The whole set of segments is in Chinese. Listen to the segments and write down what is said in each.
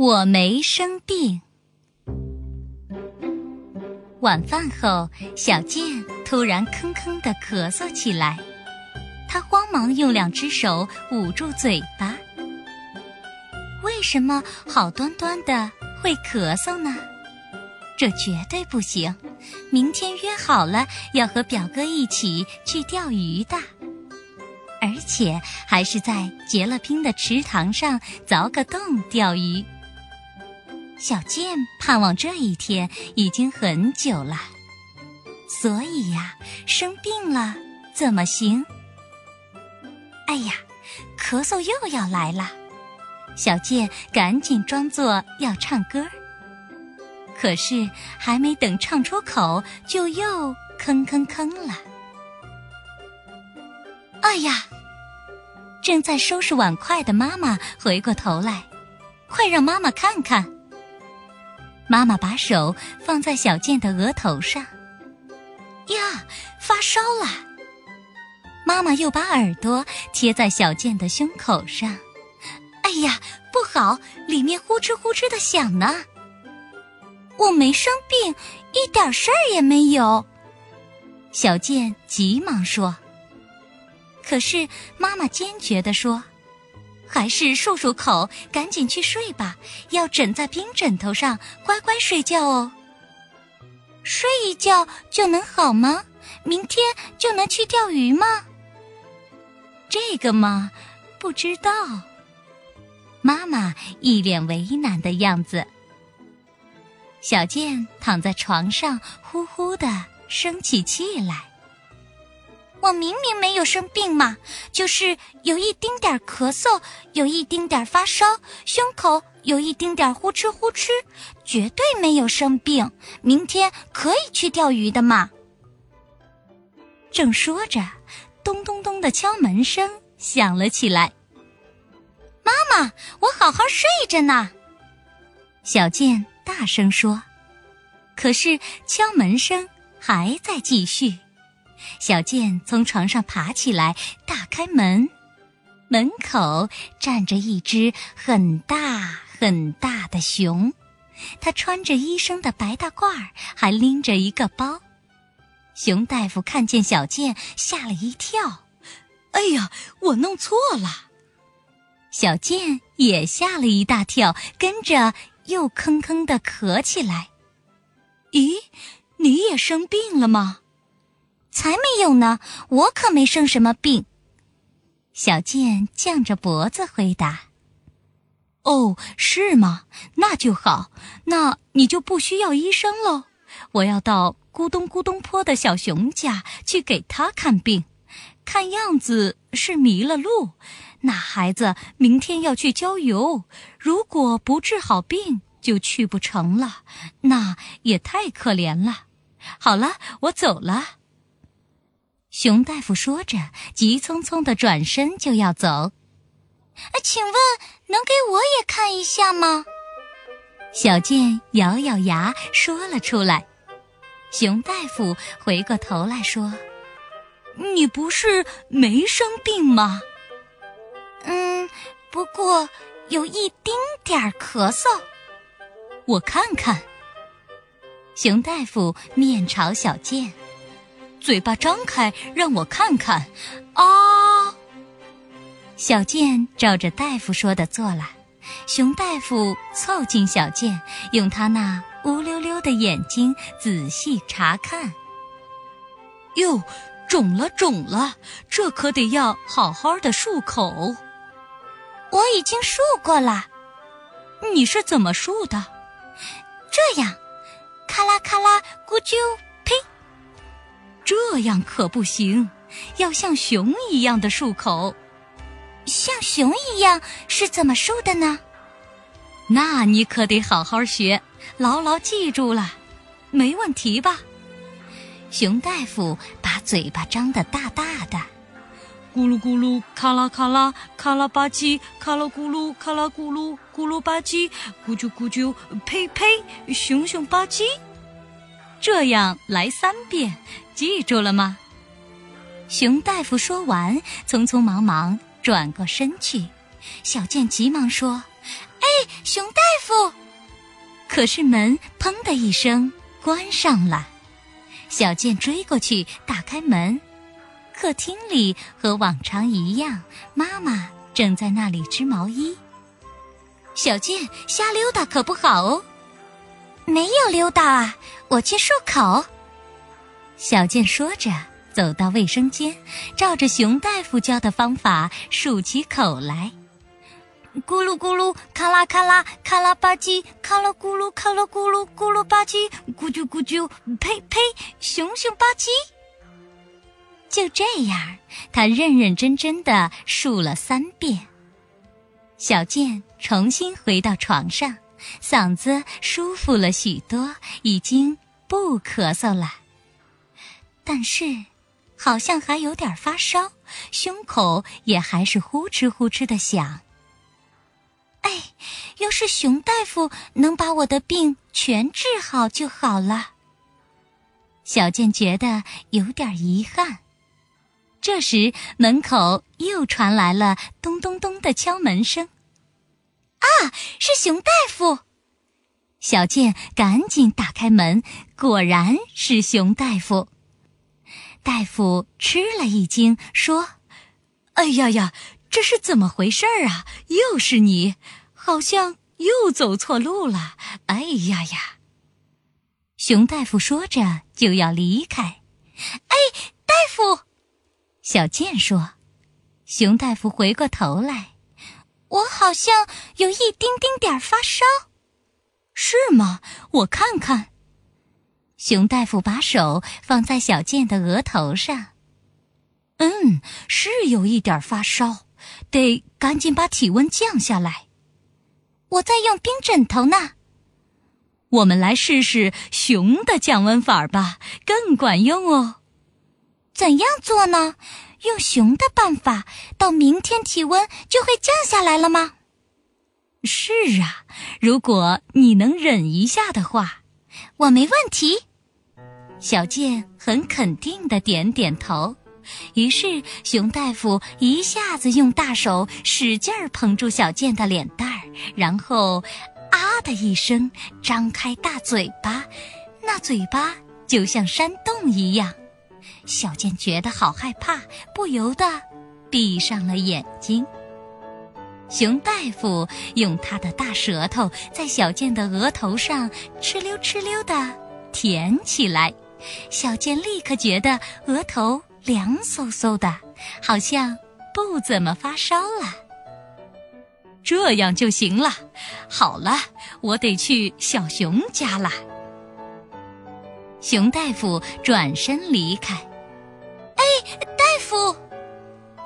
我没生病。晚饭后，小健突然吭吭的咳嗽起来，他慌忙用两只手捂住嘴巴。为什么好端端的会咳嗽呢？这绝对不行！明天约好了要和表哥一起去钓鱼的，而且还是在结了冰的池塘上凿个洞钓鱼。小健盼望这一天已经很久了，所以呀，生病了怎么行？哎呀，咳嗽又要来了！小健赶紧装作要唱歌，可是还没等唱出口，就又吭吭吭了。哎呀！正在收拾碗筷的妈妈回过头来，快让妈妈看看。妈妈把手放在小健的额头上，呀，发烧了。妈妈又把耳朵贴在小健的胸口上，哎呀，不好，里面呼哧呼哧的响呢。我没生病，一点事儿也没有。小健急忙说。可是妈妈坚决地说。还是漱漱口，赶紧去睡吧。要枕在冰枕头上，乖乖睡觉哦。睡一觉就能好吗？明天就能去钓鱼吗？这个嘛，不知道。妈妈一脸为难的样子。小健躺在床上，呼呼的生起气来。我明明没有生病嘛，就是有一丁点咳嗽，有一丁点发烧，胸口有一丁点呼哧呼哧，绝对没有生病。明天可以去钓鱼的嘛。正说着，咚咚咚的敲门声响了起来。妈妈，我好好睡着呢。小健大声说，可是敲门声还在继续。小健从床上爬起来，打开门，门口站着一只很大很大的熊，它穿着医生的白大褂，还拎着一个包。熊大夫看见小健，吓了一跳：“哎呀，我弄错了！”小健也吓了一大跳，跟着又吭吭的咳起来。“咦，你也生病了吗？”才没有呢，我可没生什么病。小健犟着脖子回答：“哦，是吗？那就好，那你就不需要医生喽。我要到咕咚咕咚坡的小熊家去给他看病，看样子是迷了路。那孩子明天要去郊游，如果不治好病，就去不成了，那也太可怜了。好了，我走了。”熊大夫说着，急匆匆的转身就要走。请问能给我也看一下吗？小健咬咬牙说了出来。熊大夫回过头来说：“你不是没生病吗？”“嗯，不过有一丁点儿咳嗽。”“我看看。”熊大夫面朝小健。嘴巴张开，让我看看。啊！小健照着大夫说的做了。熊大夫凑近小健，用他那乌溜溜的眼睛仔细查看。哟，肿了，肿了！这可得要好好的漱口。我已经漱过了。你是怎么漱的？这样，咔啦咔啦，咕啾。这样可不行，要像熊一样的漱口。像熊一样是怎么漱的呢？那你可得好好学，牢牢记住了，没问题吧？熊大夫把嘴巴张得大大的，咕噜咕噜，咔啦咔啦，咔啦吧唧，咔啦咕噜，咔啦咕噜，咕噜吧唧，咕啾咕啾，呸呸，熊熊吧唧。这样来三遍，记住了吗？熊大夫说完，匆匆忙忙转过身去。小健急忙说：“哎，熊大夫。”！可是门“砰”的一声关上了。小健追过去打开门，客厅里和往常一样，妈妈正在那里织毛衣。小健瞎溜达可不好哦。没有溜达啊，我去漱口。小健说着，走到卫生间，照着熊大夫教的方法漱起口来。咕噜咕噜，咔啦咔啦，咔啦吧唧，咔啦咕噜，咔啦咕噜，咕噜吧唧，咕啾咕啾，呸呸，熊熊吧唧。就这样，他认认真真的漱了三遍。小健重新回到床上，嗓子舒服了许多，已经不咳嗽了。但是，好像还有点发烧，胸口也还是呼哧呼哧的响。哎，要是熊大夫能把我的病全治好就好了。小健觉得有点遗憾。这时，门口又传来了咚咚咚的敲门声。啊，是熊大夫！小健赶紧打开门，果然是熊大夫。大夫吃了一惊，说：“哎呀呀！”这是怎么回事儿啊？又是你，好像又走错路了。哎呀呀！熊大夫说着就要离开。哎，大夫，小健说。熊大夫回过头来，我好像有一丁丁点儿发烧。是吗？我看看。熊大夫把手放在小健的额头上。嗯，是有一点发烧。得赶紧把体温降下来。我在用冰枕头呢。我们来试试熊的降温法吧，更管用哦。怎样做呢？用熊的办法，到明天体温就会降下来了吗？是啊，如果你能忍一下的话，我没问题。小健很肯定的点点头。于是，熊大夫一下子用大手使劲儿捧住小健的脸蛋儿，然后“啊”的一声张开大嘴巴，那嘴巴就像山洞一样。小健觉得好害怕，不由得闭上了眼睛。熊大夫用他的大舌头在小健的额头上哧溜哧溜的舔起来，小健立刻觉得额头。凉飕飕的，好像不怎么发烧了。这样就行了。好了，我得去小熊家了。熊大夫转身离开。大夫！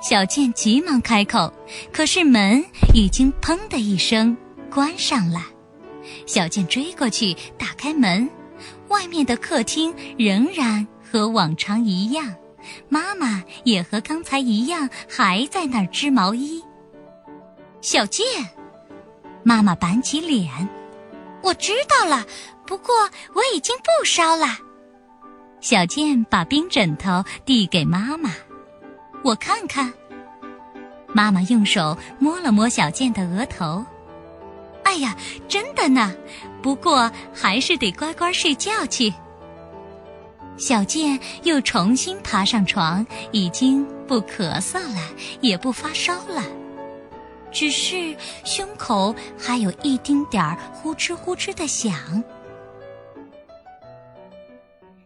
小健急忙开口，可是门已经“砰”的一声关上了。小健追过去打开门，外面的客厅仍然和往常一样。妈妈也和刚才一样，还在那儿织毛衣。小健，妈妈板起脸，我知道了，不过我已经不烧了。小健把冰枕头递给妈妈，我看看。妈妈用手摸了摸小健的额头，哎呀，真的呢，不过还是得乖乖睡觉去。小健又重新爬上床，已经不咳嗽了，也不发烧了，只是胸口还有一丁点儿呼哧呼哧的响。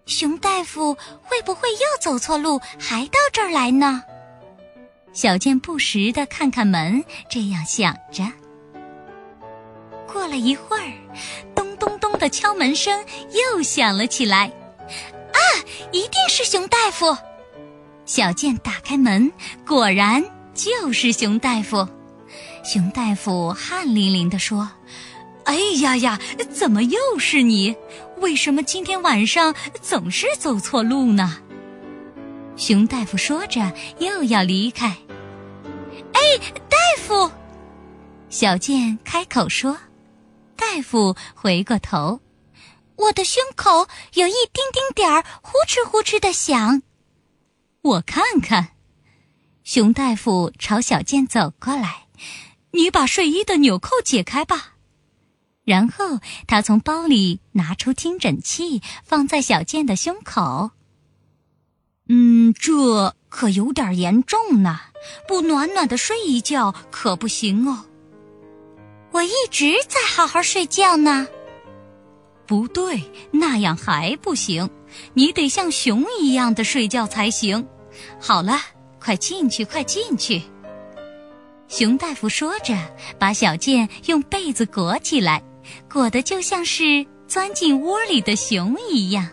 熊大夫会不会又走错路，还到这儿来呢？小健不时的看看门，这样想着。过了一会儿，咚咚咚的敲门声又响了起来。啊一定是熊大夫。小健打开门，果然就是熊大夫。熊大夫汗淋淋地说：“哎呀呀，怎么又是你？为什么今天晚上总是走错路呢？”熊大夫说着又要离开。哎，大夫！小健开口说。大夫回过头。我的胸口有一丁丁点儿呼哧呼哧的响，我看看。熊大夫朝小健走过来，你把睡衣的纽扣解开吧。然后他从包里拿出听诊器，放在小健的胸口。嗯，这可有点严重呢，不暖暖的睡一觉可不行哦。我一直在好好睡觉呢。不对，那样还不行，你得像熊一样的睡觉才行。好了，快进去，快进去。熊大夫说着，把小健用被子裹起来，裹得就像是钻进窝里的熊一样。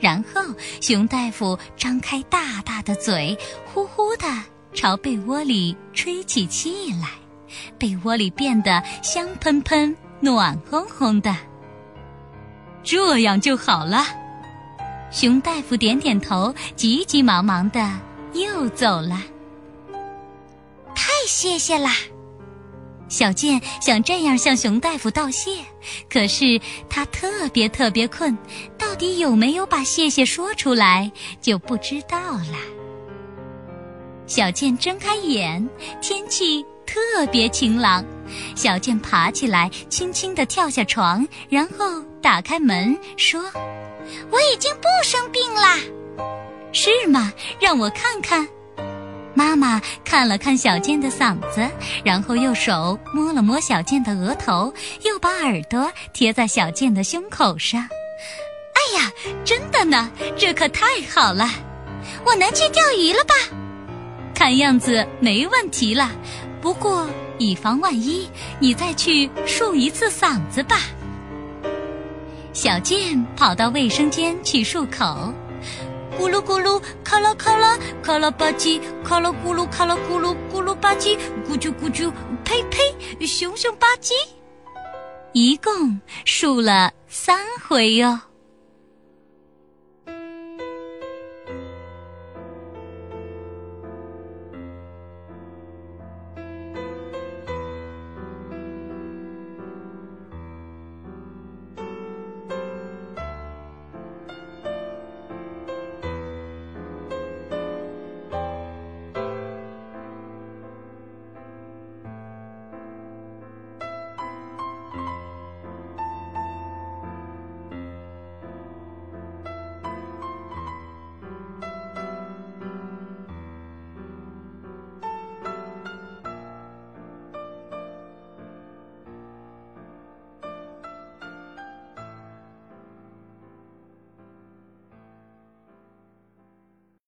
然后，熊大夫张开大大的嘴，呼呼地朝被窝里吹起气来，被窝里变得香喷喷、暖烘烘的。这样就好了。熊大夫点点头，急急忙忙的又走了。太谢谢啦！小健想这样向熊大夫道谢，可是他特别特别困，到底有没有把谢谢说出来就不知道了。小健睁开眼，天气特别晴朗。小健爬起来，轻轻地跳下床，然后打开门，说：“我已经不生病啦，是吗？让我看看。”妈妈看了看小健的嗓子，然后用手摸了摸小健的额头，又把耳朵贴在小健的胸口上。哎呀，真的呢，这可太好了！我能去钓鱼了吧？看样子没问题了。不过以防万一，你再去漱一次嗓子吧。小健跑到卫生间去漱口。咕噜咕噜，咔啦咔啦，咔啦吧唧，咔啦咕噜，咔啦咕噜，咕噜吧唧，咕啾咕啾，呸呸，熊熊吧唧，一共数了三回哟。